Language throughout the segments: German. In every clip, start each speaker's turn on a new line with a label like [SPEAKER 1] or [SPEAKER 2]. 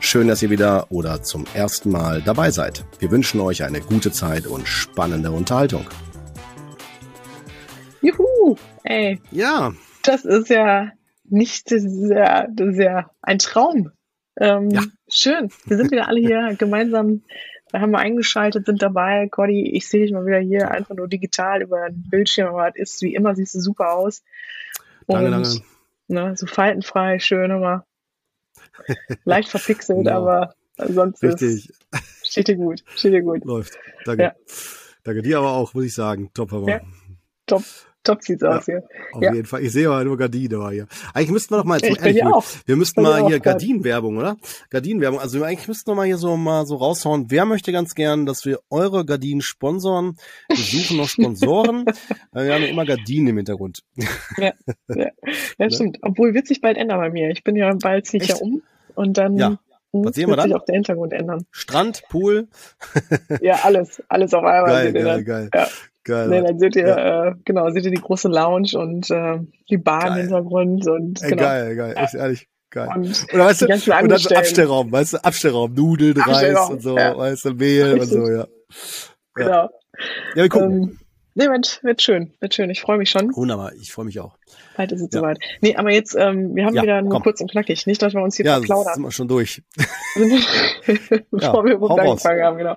[SPEAKER 1] Schön, dass ihr wieder oder zum ersten Mal dabei seid. Wir wünschen euch eine gute Zeit und spannende Unterhaltung.
[SPEAKER 2] Juhu, ey.
[SPEAKER 1] Ja.
[SPEAKER 2] Das ist ja nicht sehr, sehr ein Traum. Ähm, ja. Schön. Wir sind wieder alle hier gemeinsam. Da haben wir eingeschaltet, sind dabei. Cody, ich sehe dich mal wieder hier einfach nur digital über den Bildschirm, aber es ist wie immer, siehst du super aus.
[SPEAKER 1] Und, danke, danke.
[SPEAKER 2] Ne, so faltenfrei, schön immer. Leicht verpixelt, genau. aber sonst
[SPEAKER 1] Richtig.
[SPEAKER 2] Ist, steht dir gut, steht dir gut.
[SPEAKER 1] Läuft. Danke. Ja. Danke dir aber auch, muss ich sagen. Top, aber.
[SPEAKER 2] Ja. Top. Top sieht's ja, aus hier.
[SPEAKER 1] Auf ja. jeden Fall. Ich sehe aber nur Gardinen aber hier. Eigentlich müssten wir doch mal, jetzt, ehrlich, auch. wir müssten mal hier Gardinenwerbung, oder? Gardinenwerbung. Also eigentlich müssten wir mal hier so mal so raushauen. Wer möchte ganz gern, dass wir eure Gardinen sponsoren? Wir suchen noch Sponsoren. wir haben ja immer Gardinen im Hintergrund.
[SPEAKER 2] Ja, ja. ja stimmt. Obwohl wird sich bald ändern bei mir. Ich bin ja bald ziehe ich ja um und dann
[SPEAKER 1] ja. Was sehen wir dann?
[SPEAKER 2] sich auch der Hintergrund ändern.
[SPEAKER 1] Strand, Pool.
[SPEAKER 2] ja, alles, alles auf einmal.
[SPEAKER 1] Geil, geil, geil.
[SPEAKER 2] Ja. Geil. Nee, dann seht ihr, ja. äh, genau, seht ihr die große Lounge und äh, die Bar im Hintergrund und
[SPEAKER 1] Ey,
[SPEAKER 2] genau.
[SPEAKER 1] Geil, geil, ist ehrlich. Geil. Und, Oder weißt du, und dann so Abstellraum, weißt du, Abstellraum, Nudeln, Reis und so, ja. weißt du, Mehl Richtig. und so, ja.
[SPEAKER 2] Genau.
[SPEAKER 1] Ja, wir gucken. Ähm,
[SPEAKER 2] nee, wird, wird schön, wird schön. Ich freue mich schon.
[SPEAKER 1] Wunderbar, ich freue mich auch.
[SPEAKER 2] Bald ist es ja. soweit. Nee, aber jetzt, ähm, wir haben ja, wieder nur komm. kurz und knackig. Nicht, dass wir uns hier
[SPEAKER 1] ja,
[SPEAKER 2] verplaudern.
[SPEAKER 1] Ja, sind wir schon durch.
[SPEAKER 2] Bevor wir überhaupt angefangen haben, genau.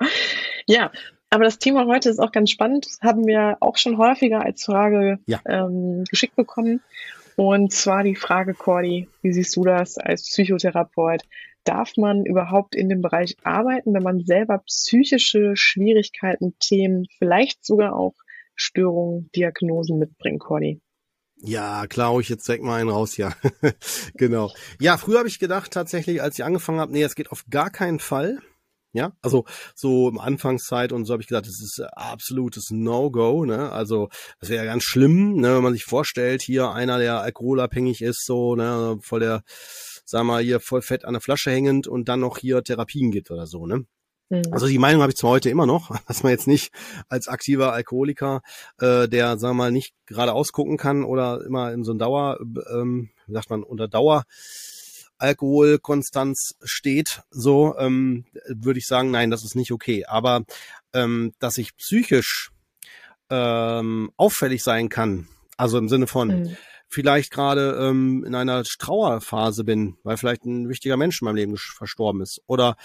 [SPEAKER 2] Ja, aber das Thema heute ist auch ganz spannend. Das haben wir auch schon häufiger als Frage ja. ähm, geschickt bekommen. Und zwar die Frage, Cordy, wie siehst du das als Psychotherapeut? Darf man überhaupt in dem Bereich arbeiten, wenn man selber psychische Schwierigkeiten, Themen, vielleicht sogar auch Störungen, Diagnosen mitbringt, Cordy?
[SPEAKER 1] Ja, klar, ich jetzt direkt mal einen raus, ja. genau. Ja, früher habe ich gedacht tatsächlich, als ich angefangen habe, nee, es geht auf gar keinen Fall. Ja, also so im Anfangszeit und so habe ich gesagt, das ist absolutes No-Go, ne? Also das wäre ja ganz schlimm, ne, wenn man sich vorstellt, hier einer, der alkoholabhängig ist, so, ne, voll der, sag mal, hier voll fett an der Flasche hängend und dann noch hier Therapien gibt oder so, ne? Mhm. Also die Meinung habe ich zwar heute immer noch, dass man jetzt nicht als aktiver Alkoholiker, äh, der, sagen wir mal, nicht gerade ausgucken kann oder immer in so ein Dauer, ähm, wie sagt man, unter Dauer Alkoholkonstanz steht, so ähm, würde ich sagen, nein, das ist nicht okay. Aber ähm, dass ich psychisch ähm, auffällig sein kann, also im Sinne von mhm. Vielleicht gerade ähm, in einer Trauerphase bin, weil vielleicht ein wichtiger Mensch in meinem Leben verstorben ist oder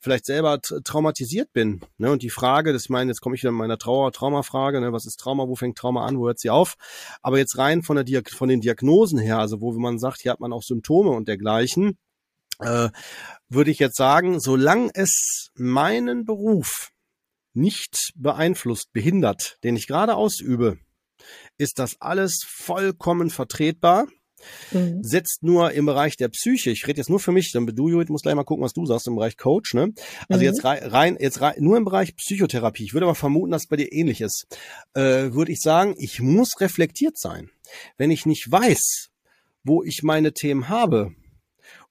[SPEAKER 1] vielleicht selber traumatisiert bin. Ne? Und die Frage, das ich meine, jetzt komme ich wieder mit meiner Trauer, Traumafrage, ne? was ist Trauma, wo fängt Trauma an, wo hört sie auf? Aber jetzt rein von, der Diag von den Diagnosen her, also wo man sagt, hier hat man auch Symptome und dergleichen, äh, würde ich jetzt sagen, solange es meinen Beruf nicht beeinflusst, behindert, den ich gerade ausübe, ist das alles vollkommen vertretbar. Mhm. Setzt nur im Bereich der Psyche, ich rede jetzt nur für mich, dann du, Judith, musst gleich mal gucken, was du sagst im Bereich Coach, ne? Also mhm. jetzt rein, jetzt rein, nur im Bereich Psychotherapie, ich würde aber vermuten, dass es bei dir ähnlich ist, äh, würde ich sagen, ich muss reflektiert sein. Wenn ich nicht weiß, wo ich meine Themen habe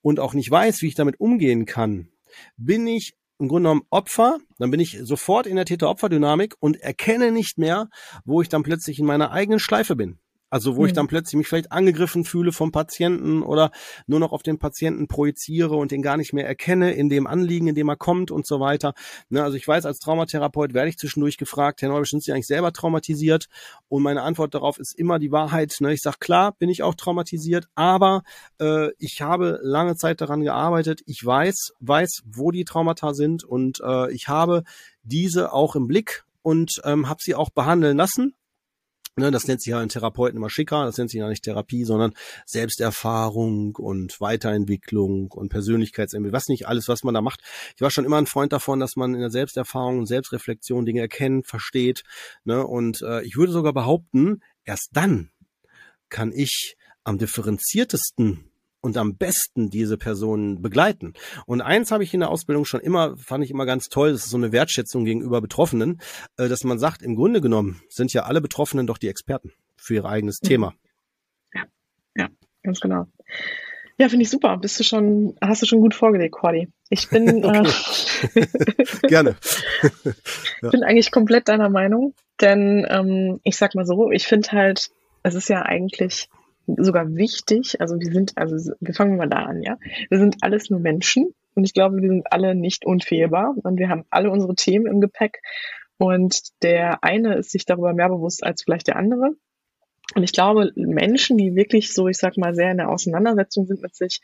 [SPEAKER 1] und auch nicht weiß, wie ich damit umgehen kann, bin ich im Grunde genommen Opfer, dann bin ich sofort in der Täter-Opfer-Dynamik und erkenne nicht mehr, wo ich dann plötzlich in meiner eigenen Schleife bin. Also wo mhm. ich dann plötzlich mich vielleicht angegriffen fühle vom Patienten oder nur noch auf den Patienten projiziere und den gar nicht mehr erkenne in dem Anliegen, in dem er kommt und so weiter. Ne, also ich weiß, als Traumatherapeut werde ich zwischendurch gefragt, Herr Neubisch, sind Sie eigentlich selber traumatisiert? Und meine Antwort darauf ist immer die Wahrheit. Ne? Ich sage, klar, bin ich auch traumatisiert, aber äh, ich habe lange Zeit daran gearbeitet. Ich weiß, weiß, wo die Traumata sind und äh, ich habe diese auch im Blick und ähm, habe sie auch behandeln lassen Ne, das nennt sich ja in Therapeuten immer schicker, das nennt sich ja nicht Therapie, sondern Selbsterfahrung und Weiterentwicklung und Persönlichkeitsentwicklung, was nicht alles, was man da macht. Ich war schon immer ein Freund davon, dass man in der Selbsterfahrung und Selbstreflexion Dinge erkennt, versteht. Ne? Und äh, ich würde sogar behaupten, erst dann kann ich am differenziertesten und am besten diese Personen begleiten. Und eins habe ich in der Ausbildung schon immer, fand ich immer ganz toll, das ist so eine Wertschätzung gegenüber Betroffenen, äh, dass man sagt, im Grunde genommen sind ja alle Betroffenen doch die Experten für ihr eigenes mhm. Thema.
[SPEAKER 2] Ja, ja, ganz genau. Ja, finde ich super. Bist du schon, hast du schon gut vorgelegt, Cordy. Ich bin
[SPEAKER 1] äh, gerne.
[SPEAKER 2] ja. bin eigentlich komplett deiner Meinung, denn ähm, ich sag mal so, ich finde halt, es ist ja eigentlich sogar wichtig. Also wir sind, also wir fangen mal da an, ja. Wir sind alles nur Menschen und ich glaube, wir sind alle nicht unfehlbar und wir haben alle unsere Themen im Gepäck und der eine ist sich darüber mehr bewusst als vielleicht der andere. Und ich glaube, Menschen, die wirklich so, ich sag mal, sehr in der Auseinandersetzung sind mit sich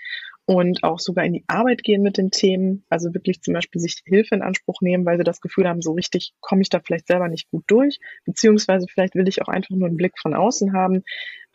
[SPEAKER 2] und auch sogar in die Arbeit gehen mit den Themen, also wirklich zum Beispiel sich Hilfe in Anspruch nehmen, weil sie das Gefühl haben, so richtig komme ich da vielleicht selber nicht gut durch, beziehungsweise vielleicht will ich auch einfach nur einen Blick von außen haben,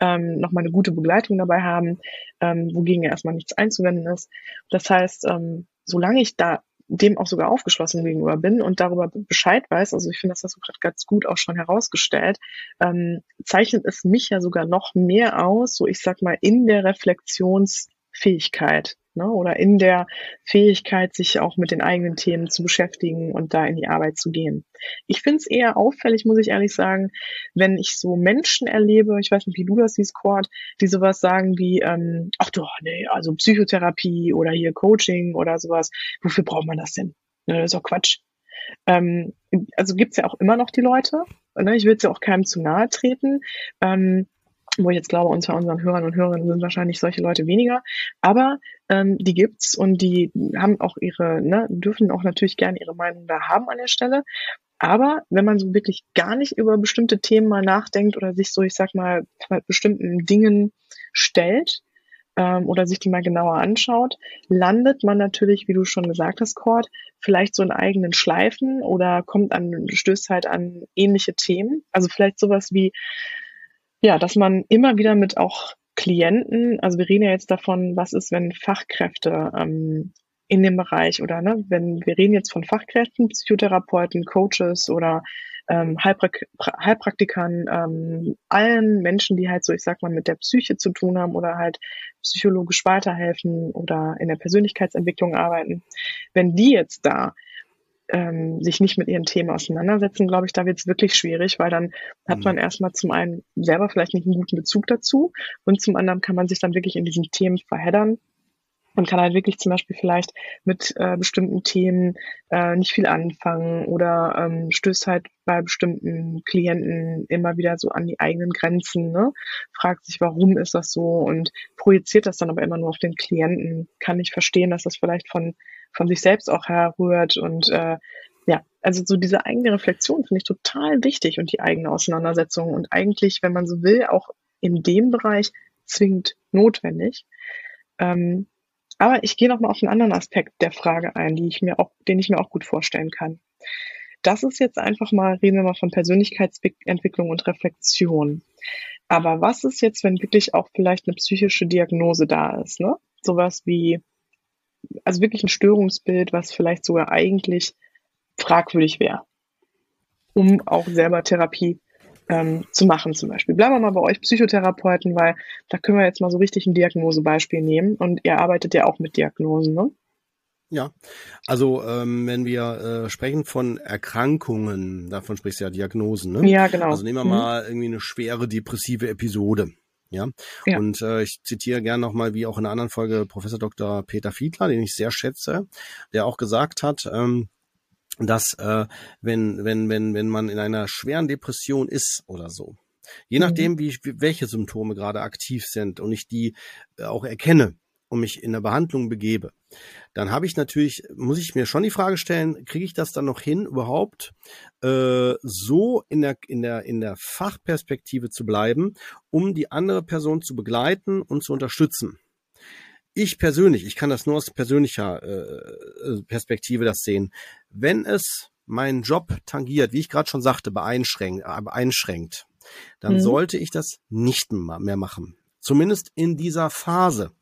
[SPEAKER 2] ähm, nochmal eine gute Begleitung dabei haben, ähm, wogegen ja erstmal nichts einzuwenden ist. Das heißt, ähm, solange ich da dem auch sogar aufgeschlossen gegenüber bin und darüber Bescheid weiß, also ich finde, das hast du gerade ganz gut auch schon herausgestellt, ähm, zeichnet es mich ja sogar noch mehr aus, so ich sag mal, in der Reflexionsfähigkeit ne, oder in der Fähigkeit, sich auch mit den eigenen Themen zu beschäftigen und da in die Arbeit zu gehen. Ich finde es eher auffällig, muss ich ehrlich sagen, wenn ich so Menschen erlebe, ich weiß nicht, wie du das siehst, Cord, die sowas sagen wie, ähm, ach du, nee, also Psychotherapie oder hier Coaching oder sowas, wofür braucht man das denn? Ne, das ist doch Quatsch. Ähm, also gibt's ja auch immer noch die Leute, ne, ich will es ja auch keinem zu nahe treten. Ähm, wo ich jetzt glaube, unter unseren Hörern und Hörerinnen sind wahrscheinlich solche Leute weniger, aber ähm, die gibt's und die haben auch ihre, ne, dürfen auch natürlich gerne ihre Meinung da haben an der Stelle. Aber wenn man so wirklich gar nicht über bestimmte Themen mal nachdenkt oder sich so, ich sag mal, bestimmten Dingen stellt ähm, oder sich die mal genauer anschaut, landet man natürlich, wie du schon gesagt hast, Cord, vielleicht so in eigenen Schleifen oder kommt an, stößt halt an ähnliche Themen. Also vielleicht sowas wie, ja, dass man immer wieder mit auch Klienten, also wir reden ja jetzt davon, was ist, wenn Fachkräfte ähm, in dem Bereich oder ne, wenn wir reden jetzt von Fachkräften, Psychotherapeuten, Coaches oder ähm, Heilprak Heilpraktikern, ähm, allen Menschen, die halt so, ich sag mal, mit der Psyche zu tun haben oder halt psychologisch weiterhelfen oder in der Persönlichkeitsentwicklung arbeiten, wenn die jetzt da ähm, sich nicht mit ihren Themen auseinandersetzen, glaube ich, da wird es wirklich schwierig, weil dann hat mhm. man erstmal zum einen selber vielleicht nicht einen guten Bezug dazu und zum anderen kann man sich dann wirklich in diesen Themen verheddern und kann halt wirklich zum Beispiel vielleicht mit äh, bestimmten Themen äh, nicht viel anfangen oder ähm, stößt halt bei bestimmten Klienten immer wieder so an die eigenen Grenzen, ne? fragt sich, warum ist das so und projiziert das dann aber immer nur auf den Klienten, kann nicht verstehen, dass das vielleicht von von sich selbst auch herrührt und äh, ja, also so diese eigene Reflexion finde ich total wichtig und die eigene Auseinandersetzung und eigentlich, wenn man so will, auch in dem Bereich zwingend notwendig. Ähm, aber ich gehe noch mal auf einen anderen Aspekt der Frage ein, die ich mir auch, den ich mir auch gut vorstellen kann. Das ist jetzt einfach mal, reden wir mal von Persönlichkeitsentwicklung und Reflexion. Aber was ist jetzt, wenn wirklich auch vielleicht eine psychische Diagnose da ist, ne? Sowas wie also wirklich ein Störungsbild, was vielleicht sogar eigentlich fragwürdig wäre, um auch selber Therapie ähm, zu machen zum Beispiel. Bleiben wir mal bei euch Psychotherapeuten, weil da können wir jetzt mal so richtig ein Diagnosebeispiel nehmen und ihr arbeitet ja auch mit Diagnosen, ne?
[SPEAKER 1] Ja, also ähm, wenn wir äh, sprechen von Erkrankungen, davon sprichst du ja Diagnosen, ne?
[SPEAKER 2] Ja, genau.
[SPEAKER 1] Also nehmen wir mhm. mal irgendwie eine schwere depressive Episode. Ja. ja. Und äh, ich zitiere gerne nochmal, wie auch in einer anderen Folge, Professor Dr. Peter Fiedler, den ich sehr schätze, der auch gesagt hat, ähm, dass äh, wenn, wenn, wenn, wenn man in einer schweren Depression ist oder so, Je mhm. nachdem, wie, welche Symptome gerade aktiv sind und ich die äh, auch erkenne und mich in der Behandlung begebe, dann habe ich natürlich, muss ich mir schon die Frage stellen, kriege ich das dann noch hin, überhaupt äh, so in der, in, der, in der Fachperspektive zu bleiben, um die andere Person zu begleiten und zu unterstützen? Ich persönlich, ich kann das nur aus persönlicher äh, Perspektive das sehen. Wenn es meinen Job tangiert, wie ich gerade schon sagte, beeinschränkt, äh, beeinschränkt dann mhm. sollte ich das nicht mehr machen. Zumindest in dieser Phase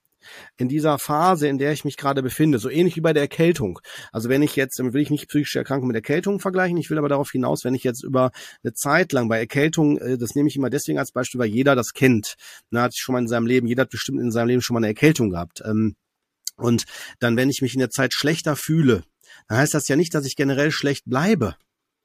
[SPEAKER 1] in dieser Phase, in der ich mich gerade befinde, so ähnlich wie bei der Erkältung. Also wenn ich jetzt, will ich nicht psychische Erkrankung mit Erkältung vergleichen, ich will aber darauf hinaus, wenn ich jetzt über eine Zeit lang bei Erkältung, äh, das nehme ich immer deswegen als Beispiel, weil jeder das kennt. Na, hat schon mal in seinem Leben, jeder hat bestimmt in seinem Leben schon mal eine Erkältung gehabt. Ähm, und dann, wenn ich mich in der Zeit schlechter fühle, dann heißt das ja nicht, dass ich generell schlecht bleibe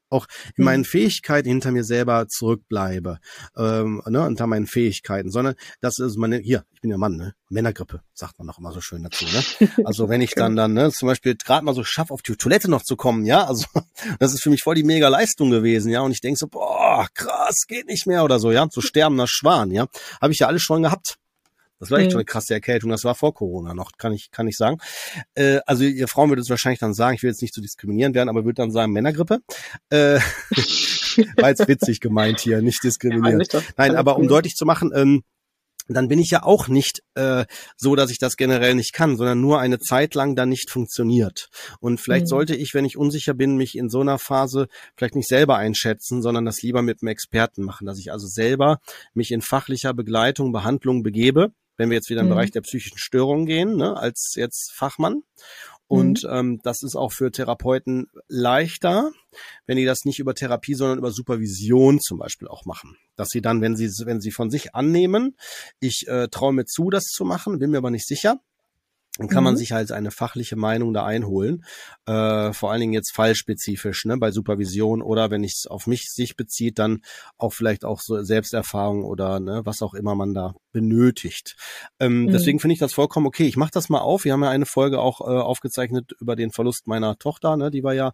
[SPEAKER 1] auch in meinen mhm. Fähigkeiten hinter mir selber zurückbleibe, ähm, ne, unter meinen Fähigkeiten, sondern das ist meine, hier, ich bin ja Mann, ne? Männergrippe, sagt man noch immer so schön dazu, ne? Also wenn ich dann dann, ne, zum Beispiel gerade mal so schaff, auf die Toilette noch zu kommen, ja, also das ist für mich voll die mega Leistung gewesen, ja, und ich denk so, boah, krass, geht nicht mehr oder so, ja, so sterbender Schwan, ja, habe ich ja alles schon gehabt, das war echt mhm. schon eine krasse Erkältung. Das war vor Corona noch, kann ich, kann ich sagen. Äh, also ihr Frauen würde es wahrscheinlich dann sagen, ich will jetzt nicht zu so diskriminieren werden, aber würde dann sagen Männergrippe. Äh, war jetzt witzig gemeint hier, nicht diskriminieren. Ja, Nein, aber um deutlich zu machen, ähm, dann bin ich ja auch nicht äh, so, dass ich das generell nicht kann, sondern nur eine Zeit lang dann nicht funktioniert. Und vielleicht mhm. sollte ich, wenn ich unsicher bin, mich in so einer Phase vielleicht nicht selber einschätzen, sondern das lieber mit einem Experten machen, dass ich also selber mich in fachlicher Begleitung, Behandlung begebe wenn wir jetzt wieder im mhm. Bereich der psychischen Störungen gehen, ne, als jetzt Fachmann. Und mhm. ähm, das ist auch für Therapeuten leichter, wenn die das nicht über Therapie, sondern über Supervision zum Beispiel auch machen. Dass sie dann, wenn sie, wenn sie von sich annehmen, ich äh, traue mir zu, das zu machen, bin mir aber nicht sicher, dann kann mhm. man sich halt eine fachliche Meinung da einholen. Äh, vor allen Dingen jetzt fallspezifisch, ne, bei Supervision oder wenn es auf mich sich bezieht, dann auch vielleicht auch so Selbsterfahrung oder ne, was auch immer man da benötigt. Ähm, mhm. Deswegen finde ich das vollkommen okay. Ich mache das mal auf. Wir haben ja eine Folge auch äh, aufgezeichnet über den Verlust meiner Tochter, ne, die war ja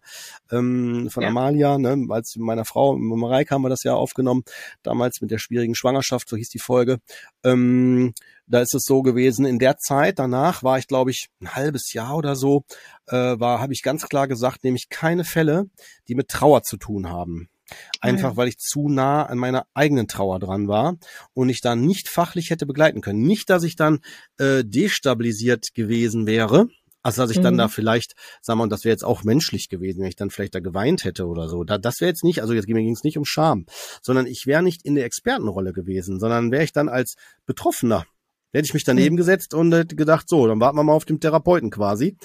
[SPEAKER 1] ähm, von ja. Amalia, ne, als meiner Frau Mareike haben wir das ja aufgenommen, damals mit der schwierigen Schwangerschaft, so hieß die Folge. Ähm, da ist es so gewesen, in der Zeit danach war ich, glaube ich, ein halbes Jahr oder so, äh, war, habe ich ganz klar gesagt, nämlich keine Fälle, die mit Trauer zu tun haben. Einfach ja. weil ich zu nah an meiner eigenen Trauer dran war und ich da nicht fachlich hätte begleiten können. Nicht, dass ich dann äh, destabilisiert gewesen wäre, also dass ich mhm. dann da vielleicht, sagen wir, und das wäre jetzt auch menschlich gewesen, wenn ich dann vielleicht da geweint hätte oder so. Da, das wäre jetzt nicht, also jetzt mir ging es nicht um Scham, sondern ich wäre nicht in der Expertenrolle gewesen, sondern wäre ich dann als Betroffener hätte ich mich daneben gesetzt und hätte gedacht, so, dann warten wir mal auf den Therapeuten quasi.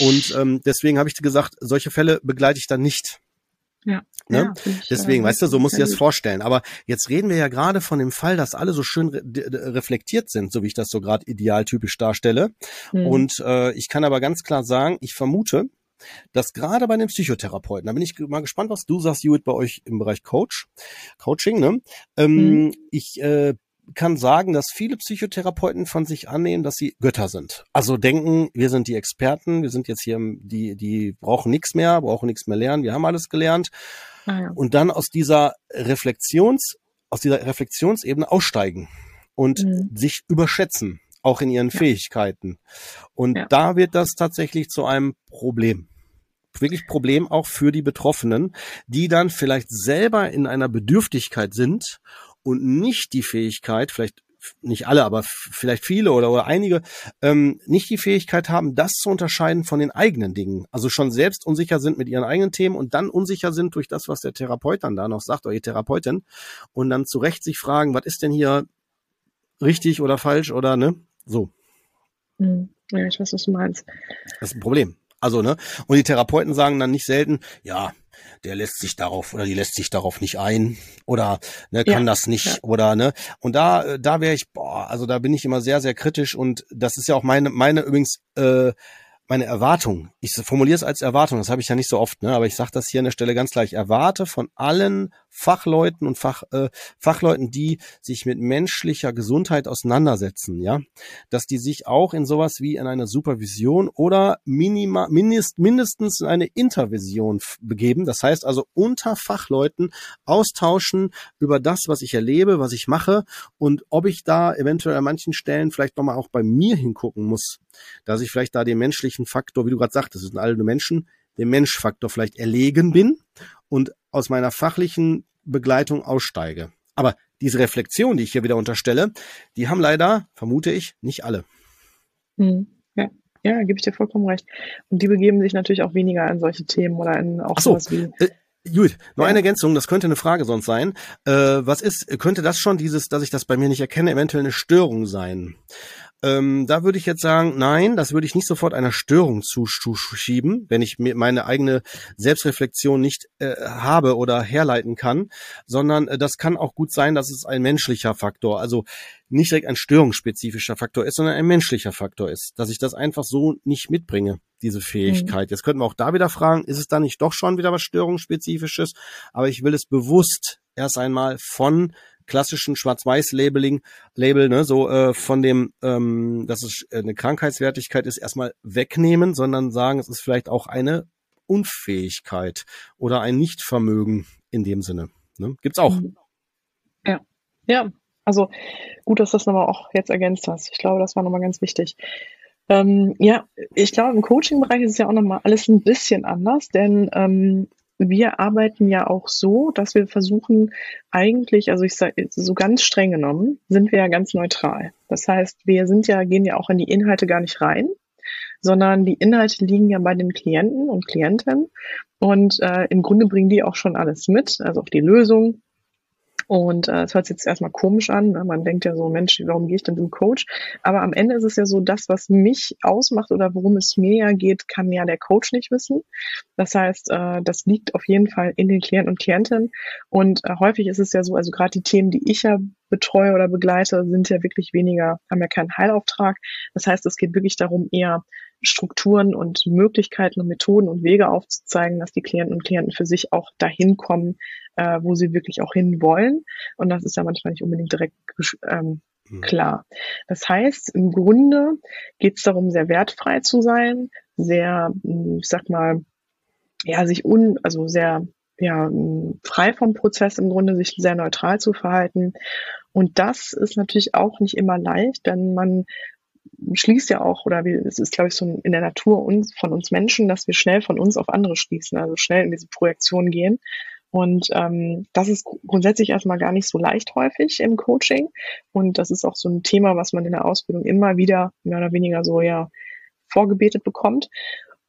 [SPEAKER 1] Und ähm, deswegen habe ich gesagt, solche Fälle begleite ich dann nicht. Ja. Ne? ja Deswegen, äh, weißt du, so musst du dir das vorstellen. Aber jetzt reden wir ja gerade von dem Fall, dass alle so schön re reflektiert sind, so wie ich das so gerade idealtypisch darstelle. Mhm. Und äh, ich kann aber ganz klar sagen, ich vermute, dass gerade bei den Psychotherapeuten, da bin ich mal gespannt, was du sagst, Judith, bei euch im Bereich Coach, Coaching, ne? Ähm, mhm. Ich äh, kann sagen, dass viele Psychotherapeuten von sich annehmen, dass sie Götter sind. Also denken, wir sind die Experten, wir sind jetzt hier, die, die brauchen nichts mehr, brauchen nichts mehr lernen, wir haben alles gelernt. Ah, ja. Und dann aus dieser Reflexions, aus dieser Reflexionsebene aussteigen und mhm. sich überschätzen, auch in ihren ja. Fähigkeiten. Und ja. da wird das tatsächlich zu einem Problem wirklich Problem auch für die Betroffenen, die dann vielleicht selber in einer Bedürftigkeit sind und nicht die Fähigkeit, vielleicht nicht alle, aber vielleicht viele oder, oder einige, ähm, nicht die Fähigkeit haben, das zu unterscheiden von den eigenen Dingen. Also schon selbst unsicher sind mit ihren eigenen Themen und dann unsicher sind durch das, was der Therapeut dann da noch sagt, oder die Therapeutin, und dann zu Recht sich fragen, was ist denn hier richtig oder falsch oder ne? So.
[SPEAKER 2] Hm. Ja, ich weiß, was du meinst.
[SPEAKER 1] Das ist ein Problem. Also, ne? Und die Therapeuten sagen dann nicht selten, ja, der lässt sich darauf oder die lässt sich darauf nicht ein oder ne, kann ja, das nicht ja. oder ne und da da wäre ich boah also da bin ich immer sehr sehr kritisch und das ist ja auch meine meine übrigens äh, meine Erwartung, ich formuliere es als Erwartung, das habe ich ja nicht so oft, ne, aber ich sage das hier an der Stelle ganz gleich, erwarte von allen Fachleuten und Fach, äh, Fachleuten, die sich mit menschlicher Gesundheit auseinandersetzen, ja, dass die sich auch in sowas wie in eine Supervision oder minima, mindest, mindestens in eine Intervision begeben. Das heißt also unter Fachleuten austauschen über das, was ich erlebe, was ich mache und ob ich da eventuell an manchen Stellen vielleicht nochmal auch bei mir hingucken muss, dass ich vielleicht da den menschlichen Faktor, wie du gerade sagtest, es sind alle nur Menschen, dem Menschfaktor vielleicht erlegen bin und aus meiner fachlichen Begleitung aussteige. Aber diese Reflexion, die ich hier wieder unterstelle, die haben leider, vermute ich, nicht alle.
[SPEAKER 2] Hm, ja. Ja, gebe ich dir vollkommen recht. Und die begeben sich natürlich auch weniger an solche Themen oder in auch
[SPEAKER 1] Ach so, sowas wie. Äh, Gut, noch ja. eine Ergänzung, das könnte eine Frage sonst sein. Äh, was ist, könnte das schon dieses, dass ich das bei mir nicht erkenne, eventuell eine Störung sein? Ähm, da würde ich jetzt sagen, nein, das würde ich nicht sofort einer Störung zuschieben, wenn ich mir meine eigene Selbstreflexion nicht äh, habe oder herleiten kann, sondern äh, das kann auch gut sein, dass es ein menschlicher Faktor, also nicht direkt ein störungsspezifischer Faktor ist, sondern ein menschlicher Faktor ist, dass ich das einfach so nicht mitbringe, diese Fähigkeit. Mhm. Jetzt könnten wir auch da wieder fragen, ist es da nicht doch schon wieder was störungsspezifisches? Aber ich will es bewusst erst einmal von klassischen Schwarz-Weiß-Labeling, Label, ne, so äh, von dem, ähm, dass es eine Krankheitswertigkeit ist, erstmal wegnehmen, sondern sagen, es ist vielleicht auch eine Unfähigkeit oder ein Nichtvermögen in dem Sinne. Ne? Gibt's auch. Mhm.
[SPEAKER 2] Ja, ja. Also gut, dass du das nochmal auch jetzt ergänzt hast. Ich glaube, das war nochmal ganz wichtig. Ähm, ja, ich glaube, im Coaching-Bereich ist es ja auch nochmal alles ein bisschen anders, denn ähm, wir arbeiten ja auch so, dass wir versuchen, eigentlich, also ich sage so ganz streng genommen, sind wir ja ganz neutral. Das heißt, wir sind ja, gehen ja auch in die Inhalte gar nicht rein, sondern die Inhalte liegen ja bei den Klienten und Klientinnen und äh, im Grunde bringen die auch schon alles mit, also auch die Lösung, und äh, es äh, hört sich jetzt erstmal komisch an. Ne? Man denkt ja so, Mensch, warum gehe ich denn zum Coach? Aber am Ende ist es ja so, das, was mich ausmacht oder worum es mir ja geht, kann ja der Coach nicht wissen. Das heißt, äh, das liegt auf jeden Fall in den Klienten und Klientinnen. Und äh, häufig ist es ja so, also gerade die Themen, die ich ja betreue oder begleite, sind ja wirklich weniger, haben ja keinen Heilauftrag. Das heißt, es geht wirklich darum, eher Strukturen und Möglichkeiten und Methoden und Wege aufzuzeigen, dass die Klienten und Klienten für sich auch dahin kommen, äh, wo sie wirklich auch hin wollen. Und das ist ja manchmal nicht unbedingt direkt ähm, mhm. klar. Das heißt, im Grunde geht es darum, sehr wertfrei zu sein, sehr, hm, ich sag mal, ja, sich un, also sehr ja, hm, frei vom Prozess im Grunde, sich sehr neutral zu verhalten. Und das ist natürlich auch nicht immer leicht, denn man schließt ja auch, oder wie, es ist, glaube ich, so in der Natur uns, von uns Menschen, dass wir schnell von uns auf andere schließen, also schnell in diese Projektion gehen. Und ähm, das ist grundsätzlich erstmal gar nicht so leicht häufig im Coaching. Und das ist auch so ein Thema, was man in der Ausbildung immer wieder mehr oder weniger so ja vorgebetet bekommt.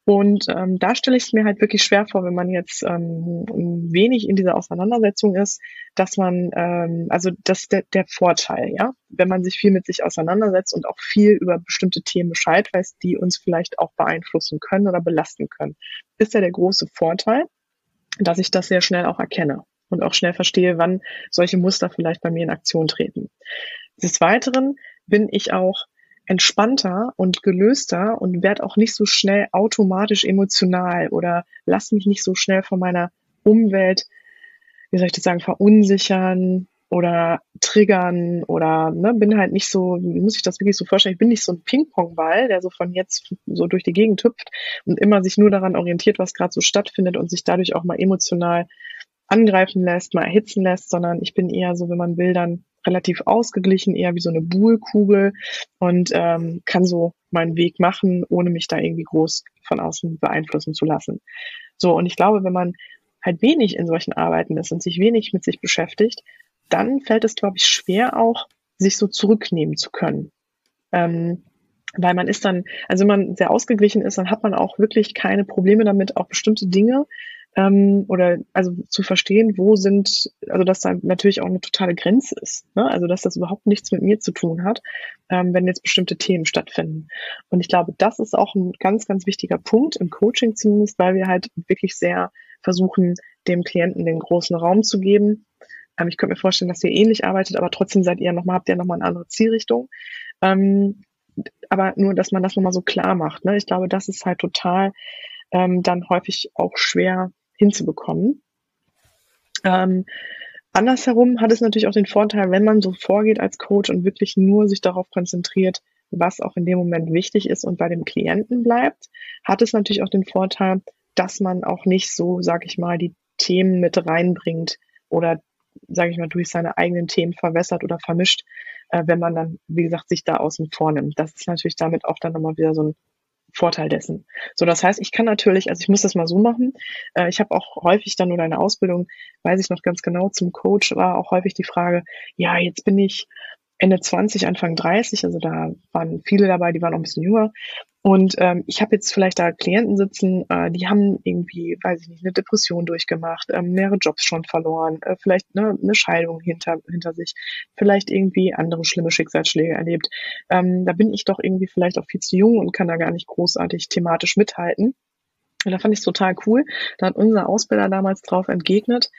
[SPEAKER 2] Und ähm, da stelle ich es mir halt wirklich schwer vor, wenn man jetzt ähm, wenig in dieser Auseinandersetzung ist, dass man, ähm, also das ist der, der Vorteil, ja, wenn man sich viel mit sich auseinandersetzt und auch viel über bestimmte Themen Bescheid weiß, die uns vielleicht auch beeinflussen können oder belasten können, ist ja der große Vorteil, dass ich das sehr schnell auch erkenne und auch schnell verstehe, wann solche Muster vielleicht bei mir in Aktion treten. Des Weiteren bin ich auch entspannter und gelöster und werde auch nicht so schnell automatisch emotional oder lass mich nicht so schnell von meiner Umwelt, wie soll ich das sagen, verunsichern oder triggern oder ne, bin halt nicht so, muss ich das wirklich so vorstellen, ich bin nicht so ein Ping-Pong-Ball, der so von jetzt so durch die Gegend hüpft und immer sich nur daran orientiert, was gerade so stattfindet und sich dadurch auch mal emotional angreifen lässt, mal erhitzen lässt, sondern ich bin eher so, wenn man will, dann relativ ausgeglichen, eher wie so eine Buhlkugel und ähm, kann so meinen Weg machen, ohne mich da irgendwie groß von außen beeinflussen zu lassen. So, und ich glaube, wenn man halt wenig in solchen Arbeiten ist und sich wenig mit sich beschäftigt, dann fällt es, glaube ich, schwer auch, sich so zurücknehmen zu können. Ähm, weil man ist dann, also wenn man sehr ausgeglichen ist, dann hat man auch wirklich keine Probleme damit, auch bestimmte Dinge ähm, oder also zu verstehen, wo sind, also dass da natürlich auch eine totale Grenze ist, ne? also dass das überhaupt nichts mit mir zu tun hat, ähm, wenn jetzt bestimmte Themen stattfinden. Und ich glaube, das ist auch ein ganz, ganz wichtiger Punkt im Coaching zumindest, weil wir halt wirklich sehr versuchen, dem Klienten den großen Raum zu geben. Ähm, ich könnte mir vorstellen, dass ihr ähnlich arbeitet, aber trotzdem seid ihr nochmal, habt ihr nochmal eine andere Zielrichtung. Ähm, aber nur, dass man das nochmal so klar macht. Ne? Ich glaube, das ist halt total ähm, dann häufig auch schwer hinzubekommen. Ähm, andersherum hat es natürlich auch den Vorteil, wenn man so vorgeht als Coach und wirklich nur sich darauf konzentriert, was auch in dem Moment wichtig ist und bei dem Klienten bleibt, hat es natürlich auch den Vorteil, dass man auch nicht so, sag ich mal, die Themen mit reinbringt oder, sage ich mal, durch seine eigenen Themen verwässert oder vermischt, äh, wenn man dann, wie gesagt, sich da außen vornimmt. Das ist natürlich damit auch dann nochmal wieder so ein Vorteil dessen. So, das heißt, ich kann natürlich, also ich muss das mal so machen. Äh, ich habe auch häufig dann oder eine Ausbildung, weiß ich noch ganz genau, zum Coach war auch häufig die Frage, ja, jetzt bin ich Ende 20, Anfang 30, also da waren viele dabei, die waren auch ein bisschen jünger. Und ähm, ich habe jetzt vielleicht da Klienten sitzen, äh, die haben irgendwie, weiß ich nicht, eine Depression durchgemacht, ähm, mehrere Jobs schon verloren, äh, vielleicht ne, eine Scheidung hinter, hinter sich, vielleicht irgendwie andere schlimme Schicksalsschläge erlebt. Ähm, da bin ich doch irgendwie vielleicht auch viel zu jung und kann da gar nicht großartig thematisch mithalten. Und da fand ich es total cool. Da hat unser Ausbilder damals drauf entgegnet,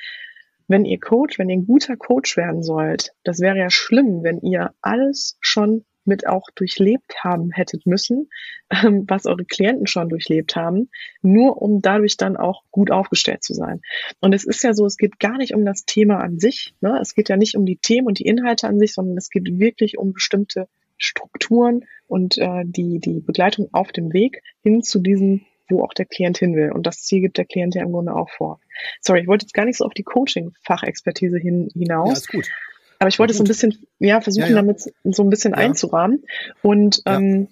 [SPEAKER 2] wenn ihr Coach, wenn ihr ein guter Coach werden sollt, das wäre ja schlimm, wenn ihr alles schon mit auch durchlebt haben hättet müssen, ähm, was eure Klienten schon durchlebt haben, nur um dadurch dann auch gut aufgestellt zu sein. Und es ist ja so, es geht gar nicht um das Thema an sich, ne? es geht ja nicht um die Themen und die Inhalte an sich, sondern es geht wirklich um bestimmte Strukturen und äh, die, die Begleitung auf dem Weg hin zu diesem wo auch der Klient hin will. Und das Ziel gibt der Klient ja im Grunde auch vor. Sorry, ich wollte jetzt gar nicht so auf die Coaching-Fachexpertise hin, hinaus. Ja, ist gut. Aber ich wollte es so ein bisschen, ja, versuchen, ja, ja. damit so ein bisschen einzurahmen. Und ähm,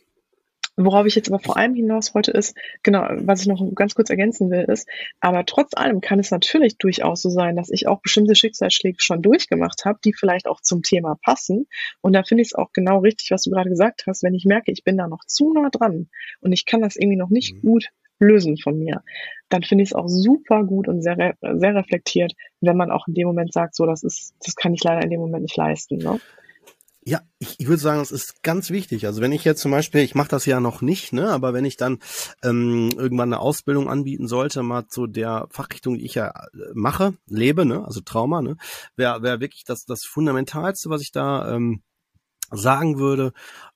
[SPEAKER 2] Worauf ich jetzt aber vor allem hinaus wollte, ist, genau, was ich noch ganz kurz ergänzen will, ist, aber trotz allem kann es natürlich durchaus so sein, dass ich auch bestimmte Schicksalsschläge schon durchgemacht habe, die vielleicht auch zum Thema passen. Und da finde ich es auch genau richtig, was du gerade gesagt hast, wenn ich merke, ich bin da noch zu nah dran und ich kann das irgendwie noch nicht mhm. gut lösen von mir, dann finde ich es auch super gut und sehr, sehr reflektiert, wenn man auch in dem Moment sagt, so, das ist, das kann ich leider in dem Moment nicht leisten. Ne?
[SPEAKER 1] Ja, ich, ich würde sagen, es ist ganz wichtig. Also wenn ich jetzt zum Beispiel, ich mache das ja noch nicht, ne, aber wenn ich dann ähm, irgendwann eine Ausbildung anbieten sollte, mal zu der Fachrichtung, die ich ja äh, mache, lebe, ne, also Trauma, ne, wäre wär wirklich das, das Fundamentalste, was ich da ähm, sagen würde,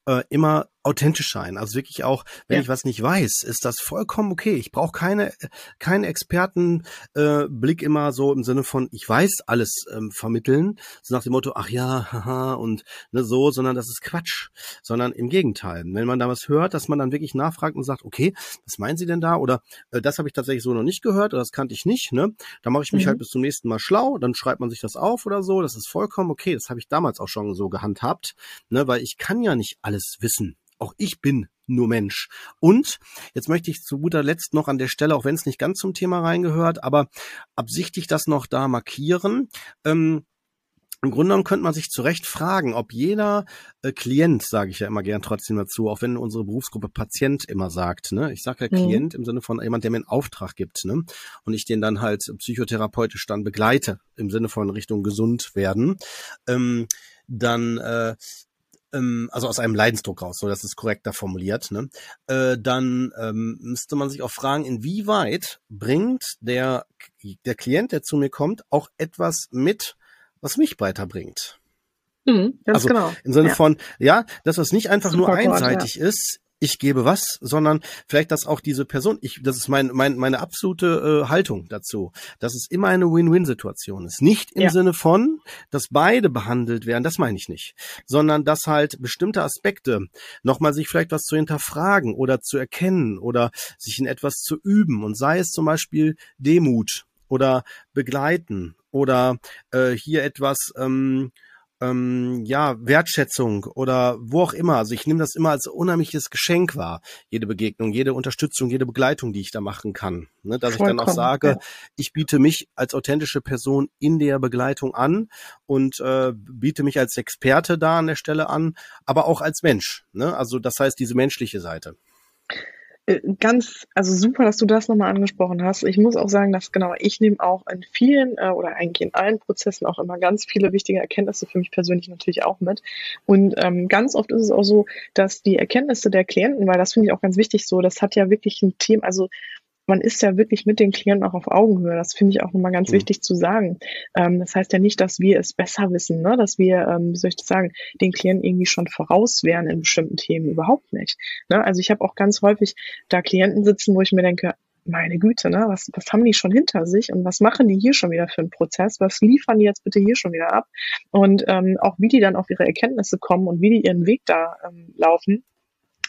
[SPEAKER 1] äh, immer authentisch sein. Also wirklich auch, wenn ja. ich was nicht weiß, ist das vollkommen okay. Ich brauche keine keinen Expertenblick äh, immer so im Sinne von ich weiß alles ähm, vermitteln, so nach dem Motto ach ja, haha und ne, so, sondern das ist Quatsch, sondern im Gegenteil. Wenn man da was hört, dass man dann wirklich nachfragt und sagt, okay, was meinen Sie denn da oder äh, das habe ich tatsächlich so noch nicht gehört oder das kannte ich nicht, ne? Da mache ich mich mhm. halt bis zum nächsten Mal schlau, dann schreibt man sich das auf oder so, das ist vollkommen okay. Das habe ich damals auch schon so gehandhabt, ne, weil ich kann ja nicht alles wissen. Auch ich bin nur Mensch. Und jetzt möchte ich zu guter Letzt noch an der Stelle, auch wenn es nicht ganz zum Thema reingehört, aber absichtlich das noch da markieren. Ähm, im Grunde genommen könnte man sich zu Recht fragen, ob jeder äh, Klient, sage ich ja immer gern trotzdem dazu, auch wenn unsere Berufsgruppe Patient immer sagt, ne? Ich sage ja mhm. Klient im Sinne von jemand, der mir einen Auftrag gibt, ne? Und ich den dann halt psychotherapeutisch dann begleite, im Sinne von Richtung gesund werden. Ähm, dann äh, ähm, also aus einem Leidensdruck raus, so das ist korrekter formuliert, ne? äh, dann ähm, müsste man sich auch fragen, inwieweit bringt der, der Klient, der zu mir kommt, auch etwas mit, was mich weiterbringt. Mhm, ganz also genau. im Sinne ja. von, ja, dass das nicht einfach Super nur einseitig ja. ist, ich gebe was, sondern vielleicht, dass auch diese Person, ich, das ist mein, mein, meine absolute äh, Haltung dazu, dass es immer eine Win-Win-Situation ist. Nicht im ja. Sinne von, dass beide behandelt werden, das meine ich nicht, sondern dass halt bestimmte Aspekte nochmal sich vielleicht was zu hinterfragen oder zu erkennen oder sich in etwas zu üben und sei es zum Beispiel Demut oder begleiten oder äh, hier etwas ähm, ähm, ja, Wertschätzung oder wo auch immer. Also ich nehme das immer als unheimliches Geschenk wahr, jede Begegnung, jede Unterstützung, jede Begleitung, die ich da machen kann. Ne, dass Vollkommen, ich dann auch sage, ja. ich biete mich als authentische Person in der Begleitung an und äh, biete mich als Experte da an der Stelle an, aber auch als Mensch. Ne? Also das heißt diese menschliche Seite.
[SPEAKER 2] Äh, ganz, also super, dass du das nochmal angesprochen hast. Ich muss auch sagen, dass genau, ich nehme auch in vielen äh, oder eigentlich in allen Prozessen auch immer ganz viele wichtige Erkenntnisse für mich persönlich natürlich auch mit. Und ähm, ganz oft ist es auch so, dass die Erkenntnisse der Klienten, weil das finde ich auch ganz wichtig so, das hat ja wirklich ein Thema, also man ist ja wirklich mit den Klienten auch auf Augenhöhe. Das finde ich auch nochmal ganz mhm. wichtig zu sagen. Ähm, das heißt ja nicht, dass wir es besser wissen, ne? dass wir, ähm, wie soll ich das sagen, den Klienten irgendwie schon voraus wären in bestimmten Themen. Überhaupt nicht. Ne? Also ich habe auch ganz häufig da Klienten sitzen, wo ich mir denke, meine Güte, ne, was, was haben die schon hinter sich und was machen die hier schon wieder für einen Prozess? Was liefern die jetzt bitte hier schon wieder ab? Und ähm, auch wie die dann auf ihre Erkenntnisse kommen und wie die ihren Weg da ähm, laufen,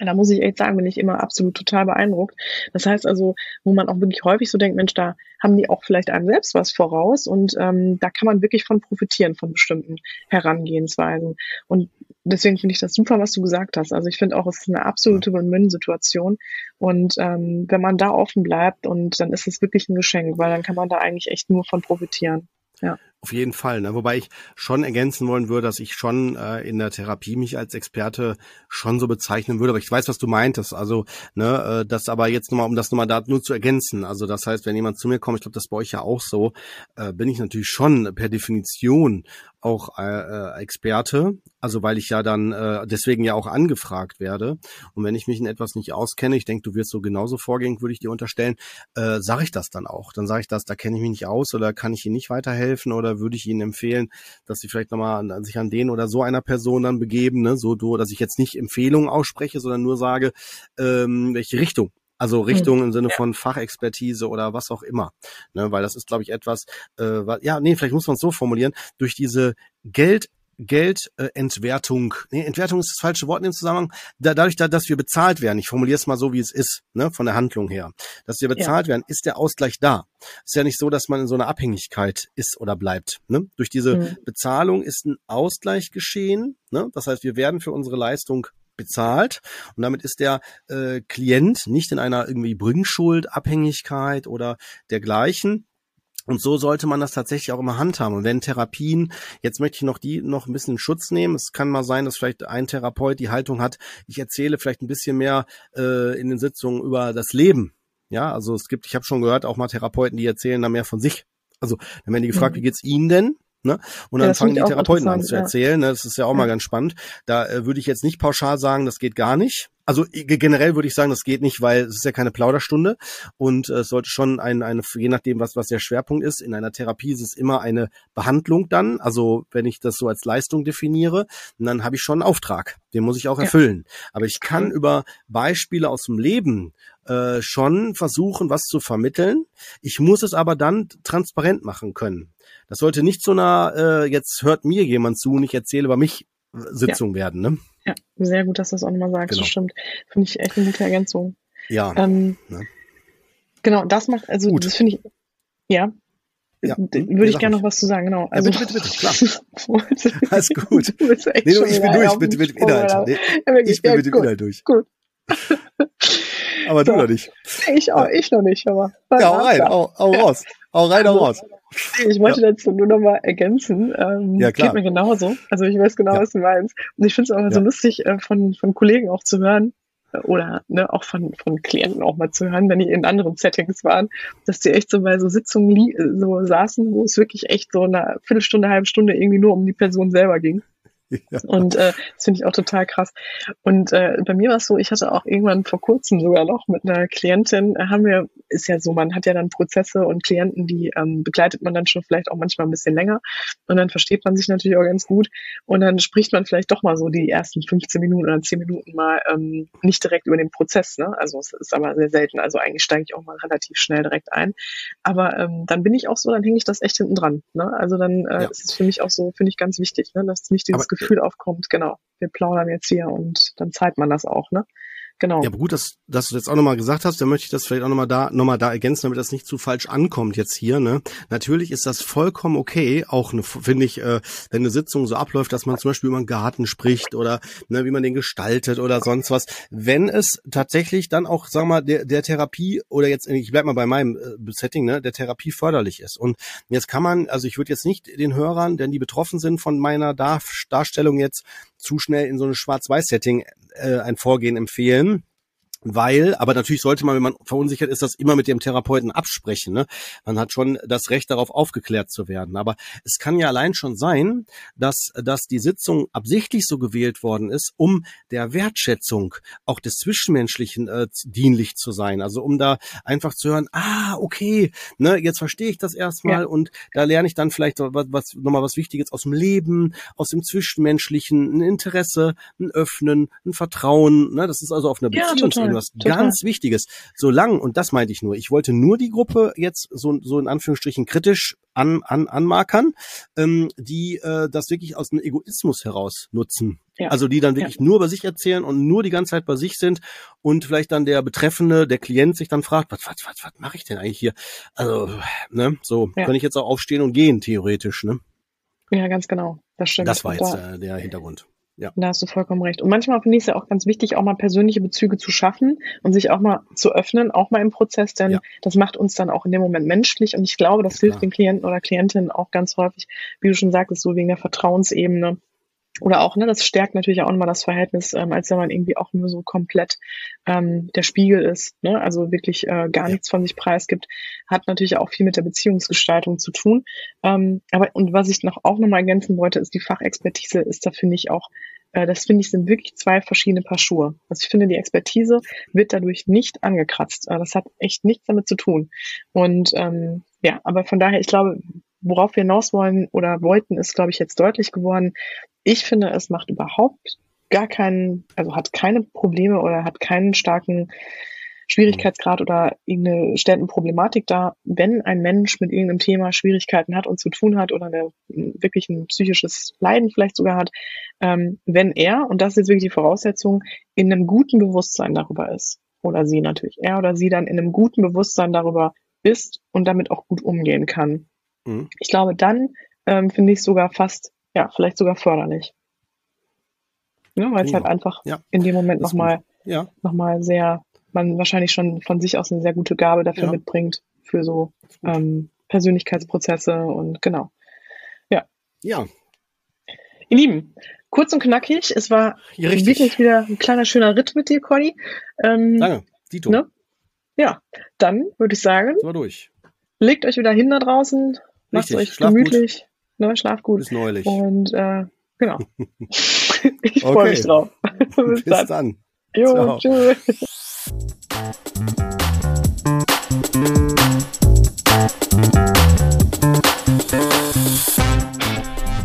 [SPEAKER 2] da muss ich echt sagen, bin ich immer absolut total beeindruckt. Das heißt also, wo man auch wirklich häufig so denkt, Mensch, da haben die auch vielleicht einem selbst was voraus und ähm, da kann man wirklich von profitieren, von bestimmten Herangehensweisen. Und deswegen finde ich das super, was du gesagt hast. Also ich finde auch, es ist eine absolute Win-Win-Situation. Und ähm, wenn man da offen bleibt und dann ist es wirklich ein Geschenk, weil dann kann man da eigentlich echt nur von profitieren. Ja.
[SPEAKER 1] Auf jeden Fall. Ne? Wobei ich schon ergänzen wollen würde, dass ich schon äh, in der Therapie mich als Experte schon so bezeichnen würde. Aber ich weiß, was du meintest. Also, ne, äh, das aber jetzt nochmal, um das nochmal da nur zu ergänzen. Also, das heißt, wenn jemand zu mir kommt, ich glaube, das bei euch ja auch so, äh, bin ich natürlich schon per Definition auch äh, äh, Experte, also weil ich ja dann äh, deswegen ja auch angefragt werde. Und wenn ich mich in etwas nicht auskenne, ich denke, du wirst so genauso vorgehen, würde ich dir unterstellen, äh, sage ich das dann auch. Dann sage ich das, da kenne ich mich nicht aus oder kann ich Ihnen nicht weiterhelfen oder würde ich Ihnen empfehlen, dass Sie vielleicht nochmal an, sich an den oder so einer Person dann begeben, ne? so dass ich jetzt nicht Empfehlungen ausspreche, sondern nur sage, ähm, welche Richtung also Richtung im Sinne von Fachexpertise oder was auch immer. Ne, weil das ist, glaube ich, etwas, äh, was, ja, nee, vielleicht muss man es so formulieren, durch diese Geld Geldentwertung, äh, nee, Entwertung ist das falsche Wort in dem Zusammenhang, da, dadurch, da, dass wir bezahlt werden, ich formuliere es mal so, wie es ist, ne, von der Handlung her, dass wir bezahlt ja. werden, ist der Ausgleich da. Ist ja nicht so, dass man in so einer Abhängigkeit ist oder bleibt. Ne? Durch diese mhm. Bezahlung ist ein Ausgleich geschehen. Ne? Das heißt, wir werden für unsere Leistung bezahlt und damit ist der äh, Klient nicht in einer irgendwie Bringschuld, Abhängigkeit oder dergleichen. Und so sollte man das tatsächlich auch immer handhaben. Und wenn Therapien, jetzt möchte ich noch die noch ein bisschen in Schutz nehmen. Es kann mal sein, dass vielleicht ein Therapeut die Haltung hat, ich erzähle vielleicht ein bisschen mehr äh, in den Sitzungen über das Leben. Ja, also es gibt, ich habe schon gehört, auch mal Therapeuten, die erzählen da mehr von sich. Also dann werden die gefragt, mhm. wie geht's Ihnen denn? Ne? Und dann ja, fangen die Therapeuten an zu erzählen. Ja. Ne? Das ist ja auch ja. mal ganz spannend. Da äh, würde ich jetzt nicht pauschal sagen, das geht gar nicht. Also generell würde ich sagen, das geht nicht, weil es ist ja keine Plauderstunde und äh, es sollte schon ein, eine, je nachdem, was, was der Schwerpunkt ist, in einer Therapie ist es immer eine Behandlung dann. Also wenn ich das so als Leistung definiere, dann habe ich schon einen Auftrag. Den muss ich auch erfüllen. Aber ich kann über Beispiele aus dem Leben äh, schon versuchen, was zu vermitteln. Ich muss es aber dann transparent machen können. Das sollte nicht so einer, äh, jetzt hört mir jemand zu und ich erzähle über mich äh, Sitzung ja. werden. Ne?
[SPEAKER 2] Ja, sehr gut, dass du das auch nochmal sagst. Genau. Das stimmt. Finde ich echt eine gute Ergänzung.
[SPEAKER 1] Ja. Ähm, ne?
[SPEAKER 2] Genau, das macht, also gut. das finde ich, ja. Ja, würde ich gerne noch was zu sagen, genau.
[SPEAKER 1] Also, ja, bitte, bitte, bitte, klar. Alles gut. nee, du, ich bin durch mit, mit Inhalt. Nee, ich bin ja, mit dem Inhalt durch. Gut. aber so. du noch nicht.
[SPEAKER 2] Ich auch, ich noch nicht, aber.
[SPEAKER 1] Ja, hau rein, hau, hau raus. Hau rein, hau raus.
[SPEAKER 2] Ich wollte ja. dazu nur noch mal ergänzen. Ähm, ja, klar. Geht mir genauso. Also ich weiß genau, ja. was du meinst. Und ich finde es auch ja. so lustig, äh, von, von Kollegen auch zu hören, äh, oder ne, auch von, von Klienten auch mal zu hören, wenn die in anderen Settings waren, dass die echt so bei so Sitzungen so saßen, wo es wirklich echt so eine Viertelstunde, halbe Stunde irgendwie nur um die Person selber ging. Ja. Und äh, das finde ich auch total krass. Und äh, bei mir war es so, ich hatte auch irgendwann vor kurzem sogar noch mit einer Klientin, äh, haben wir, ist ja so, man hat ja dann Prozesse und Klienten, die ähm, begleitet man dann schon vielleicht auch manchmal ein bisschen länger. Und dann versteht man sich natürlich auch ganz gut. Und dann spricht man vielleicht doch mal so die ersten 15 Minuten oder 10 Minuten mal ähm, nicht direkt über den Prozess. Ne? Also es ist aber sehr selten. Also eigentlich steige ich auch mal relativ schnell direkt ein. Aber ähm, dann bin ich auch so, dann hänge ich das echt hinten dran. Ne? Also dann äh, ja. ist es für mich auch so, finde ich ganz wichtig, ne? dass nicht dieses aber Gefühl aufkommt, genau, wir plaudern jetzt hier und dann zeigt man das auch, ne? Genau.
[SPEAKER 1] Ja, aber gut, dass, dass du das auch nochmal gesagt hast, dann möchte ich das vielleicht auch nochmal da, noch mal da ergänzen, damit das nicht zu falsch ankommt jetzt hier. Ne? Natürlich ist das vollkommen okay, auch ne, finde ich, äh, wenn eine Sitzung so abläuft, dass man zum Beispiel über einen Garten spricht oder ne, wie man den gestaltet oder sonst was. Wenn es tatsächlich dann auch, sag mal, der, der Therapie oder jetzt, ich bleib mal bei meinem äh, Setting, ne, der Therapie förderlich ist. Und jetzt kann man, also ich würde jetzt nicht den Hörern, denn die betroffen sind von meiner Dar Darstellung jetzt, zu schnell in so ein Schwarz-Weiß-Setting äh, ein Vorgehen empfehlen. Weil, aber natürlich sollte man, wenn man verunsichert ist, das immer mit dem Therapeuten absprechen. Ne? Man hat schon das Recht darauf, aufgeklärt zu werden. Aber es kann ja allein schon sein, dass, dass die Sitzung absichtlich so gewählt worden ist, um der Wertschätzung auch des Zwischenmenschlichen äh, dienlich zu sein. Also um da einfach zu hören, ah, okay, ne, jetzt verstehe ich das erstmal ja. und da lerne ich dann vielleicht was, was nochmal was Wichtiges aus dem Leben, aus dem Zwischenmenschlichen, ein Interesse, ein Öffnen, ein Vertrauen. Ne? Das ist also auf einer Beziehung ja, was Total. ganz Wichtiges. Solange, und das meinte ich nur, ich wollte nur die Gruppe jetzt so, so in Anführungsstrichen kritisch an, an, anmarkern, ähm, die äh, das wirklich aus einem Egoismus heraus nutzen. Ja. Also die dann wirklich ja. nur über sich erzählen und nur die ganze Zeit bei sich sind und vielleicht dann der Betreffende, der Klient sich dann fragt, was, was, was, was mache ich denn eigentlich hier? Also, ne, so ja. kann ich jetzt auch aufstehen und gehen, theoretisch, ne?
[SPEAKER 2] Ja, ganz genau. Das stimmt.
[SPEAKER 1] Das war jetzt äh, der Hintergrund.
[SPEAKER 2] Ja. Da hast du vollkommen recht. Und manchmal finde ich es ja auch ganz wichtig, auch mal persönliche Bezüge zu schaffen und sich auch mal zu öffnen, auch mal im Prozess, denn ja. das macht uns dann auch in dem Moment menschlich. Und ich glaube, das hilft den Klienten oder Klientinnen auch ganz häufig, wie du schon sagtest, so wegen der Vertrauensebene. Oder auch, ne, das stärkt natürlich auch nochmal das Verhältnis, ähm, als wenn man irgendwie auch nur so komplett ähm, der Spiegel ist, ne? also wirklich äh, gar nichts von sich preisgibt, hat natürlich auch viel mit der Beziehungsgestaltung zu tun. Ähm, aber und was ich noch auch nochmal ergänzen wollte, ist die Fachexpertise ist da finde ich auch das finde ich sind wirklich zwei verschiedene Paar Schuhe. Also ich finde, die Expertise wird dadurch nicht angekratzt. Äh, das hat echt nichts damit zu tun. Und ähm, ja, aber von daher, ich glaube, worauf wir hinaus wollen oder wollten, ist, glaube ich, jetzt deutlich geworden. Ich finde, es macht überhaupt gar keinen, also hat keine Probleme oder hat keinen starken Schwierigkeitsgrad oder irgendeine stellt eine Problematik da, wenn ein Mensch mit irgendeinem Thema Schwierigkeiten hat und zu tun hat oder eine, wirklich ein psychisches Leiden vielleicht sogar hat, ähm, wenn er, und das ist jetzt wirklich die Voraussetzung, in einem guten Bewusstsein darüber ist, oder sie natürlich, er oder sie dann in einem guten Bewusstsein darüber ist und damit auch gut umgehen kann. Mhm. Ich glaube, dann ähm, finde ich es sogar fast, ja, vielleicht sogar förderlich. Ja, Weil es halt einfach ja. in dem Moment nochmal ja. noch sehr man wahrscheinlich schon von sich aus eine sehr gute Gabe dafür ja. mitbringt, für so ähm, Persönlichkeitsprozesse und genau. Ja.
[SPEAKER 1] Ja.
[SPEAKER 2] Ihr Lieben, kurz und knackig. Es war ja, wirklich wieder ein kleiner schöner Ritt mit dir, Conny.
[SPEAKER 1] Ähm, Danke, Dito. Ne?
[SPEAKER 2] Ja, dann würde ich sagen.
[SPEAKER 1] War durch.
[SPEAKER 2] Legt euch wieder hin da draußen, macht euch Schlaf gemütlich, gut. ne, schlaf gut.
[SPEAKER 1] Bis neulich.
[SPEAKER 2] Und äh, genau. ich freue okay. mich drauf.
[SPEAKER 1] Bis, Bis dann. dann.
[SPEAKER 2] Jo, tschüss.